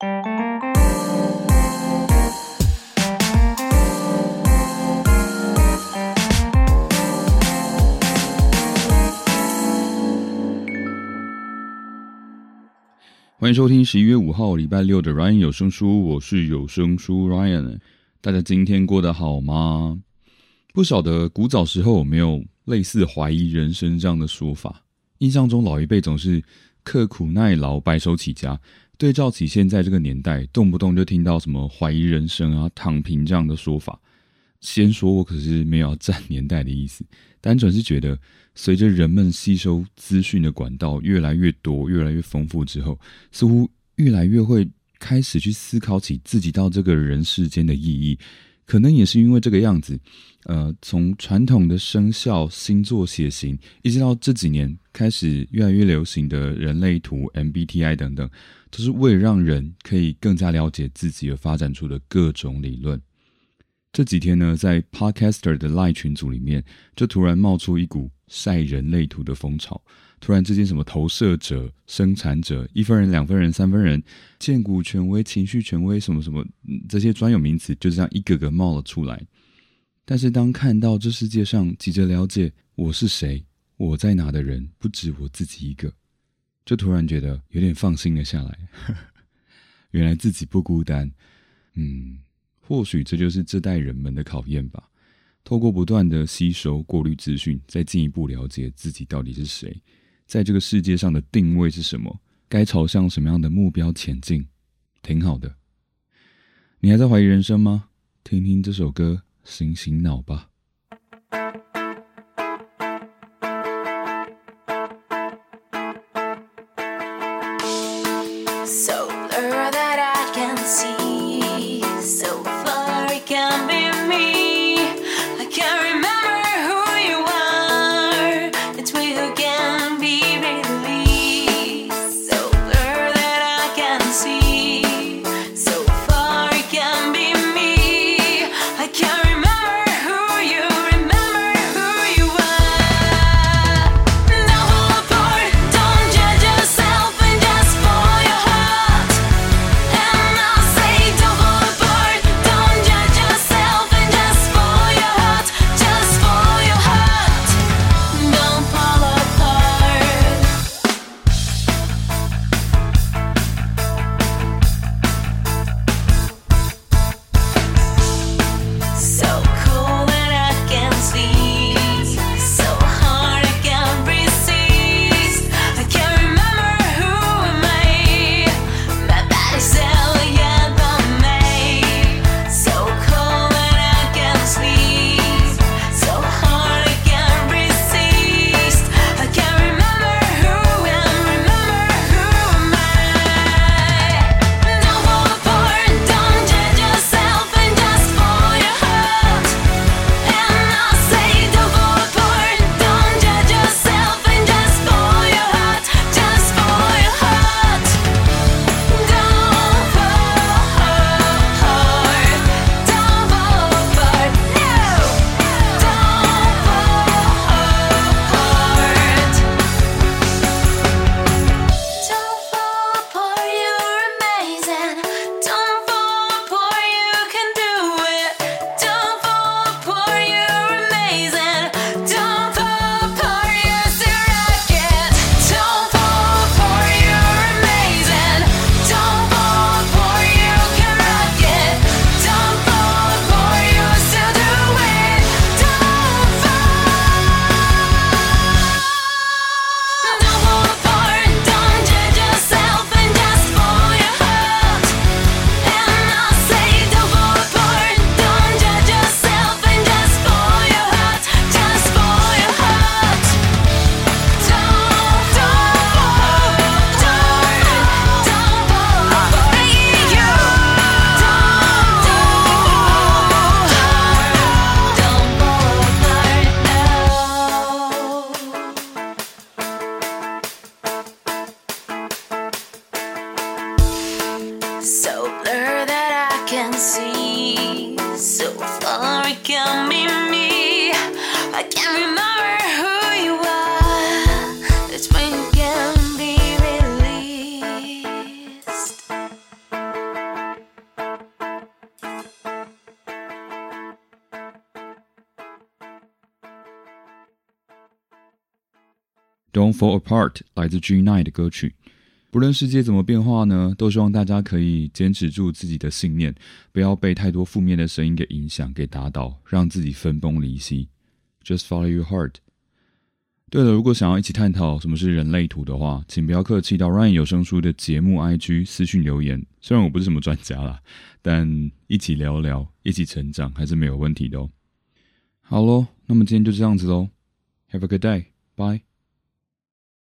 欢迎收听十一月五号礼拜六的 Ryan 有声书，我是有声书 Ryan。大家今天过得好吗？不晓得古早时候有没有类似怀疑人生这样的说法？印象中老一辈总是刻苦耐劳、白手起家。对照起现在这个年代，动不动就听到什么怀疑人生啊、躺平这样的说法。先说我可是没有要占年代的意思，单纯是觉得。随着人们吸收资讯的管道越来越多、越来越丰富之后，似乎越来越会开始去思考起自己到这个人世间的意义。可能也是因为这个样子，呃，从传统的生肖、星座、血型，一直到这几年开始越来越流行的人类图、MBTI 等等，都是为了让人可以更加了解自己而发展出的各种理论。这几天呢，在 Podcaster 的 Live 群组里面，就突然冒出一股。晒人类图的风潮，突然之间，什么投射者、生产者、一分人、两分人、三分人、荐股权威、情绪权威，什么什么这些专有名词，就这样一个个冒了出来。但是，当看到这世界上急着了解我是谁、我在哪的人不止我自己一个，就突然觉得有点放心了下来。原来自己不孤单。嗯，或许这就是这代人们的考验吧。透过不断的吸收、过滤资讯，再进一步了解自己到底是谁，在这个世界上的定位是什么？该朝向什么样的目标前进？挺好的。你还在怀疑人生吗？听听这首歌醒醒脑吧。So I can't So far, it can be me. I can't remember who you are. That's when you can be released. Don't Fall Apart 来自 G9 的歌曲。不论世界怎么变化呢，都希望大家可以坚持住自己的信念，不要被太多负面的声音给影响、给打倒，让自己分崩离析。Just follow your heart。对了，如果想要一起探讨什么是人类图的话，请不要客气到 Ryan 有声书的节目 IG 私讯留言。虽然我不是什么专家啦，但一起聊聊，一起成长还是没有问题的哦。好喽，那么今天就这样子喽。Have a good day. Bye.